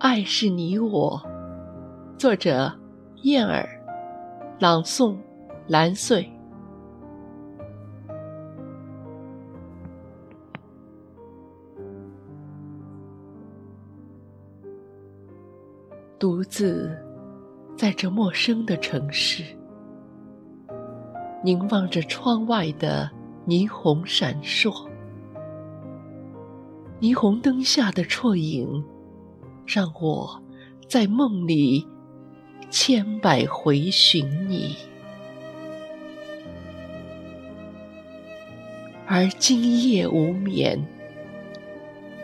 爱是你我。作者：燕儿，朗诵：蓝穗。独自在这陌生的城市，凝望着窗外的霓虹闪烁，霓虹灯下的绰影，让我在梦里千百回寻你。而今夜无眠，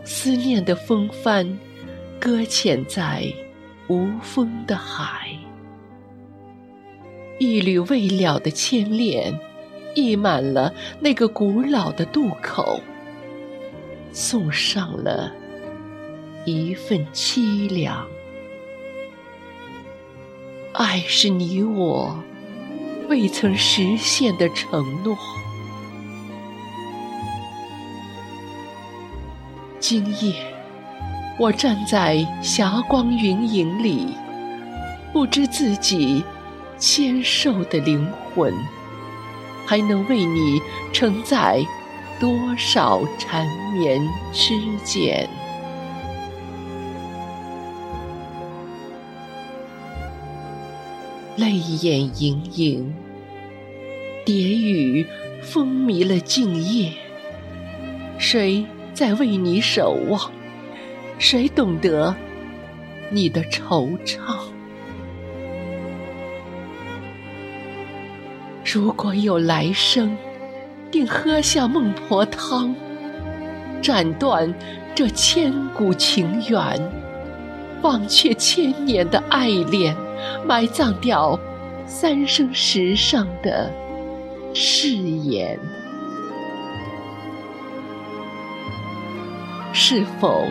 思念的风帆搁浅在。无风的海，一缕未了的牵恋，溢满了那个古老的渡口，送上了一份凄凉。爱是你我未曾实现的承诺，今夜。我站在霞光云影里，不知自己纤瘦的灵魂，还能为你承载多少缠绵之茧。泪眼盈盈，蝶语风靡了静夜，谁在为你守望？谁懂得你的惆怅？如果有来生，定喝下孟婆汤，斩断这千古情缘，忘却千年的爱恋，埋葬掉三生石上的誓言。是否？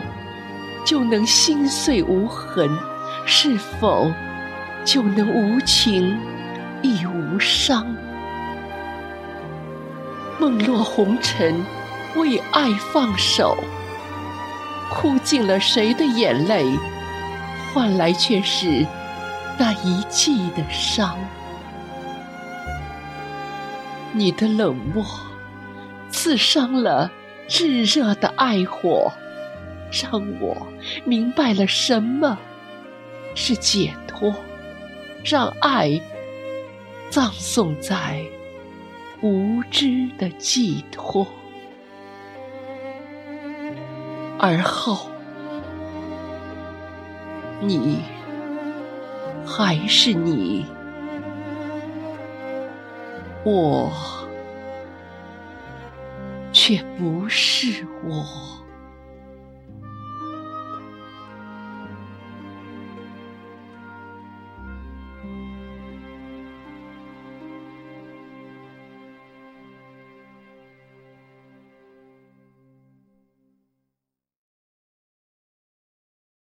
就能心碎无痕，是否就能无情亦无伤？梦落红尘，为爱放手，哭尽了谁的眼泪，换来却是那一季的伤。你的冷漠，刺伤了炙热的爱火。让我明白了什么是解脱，让爱葬送在无知的寄托，而后你还是你，我却不是我。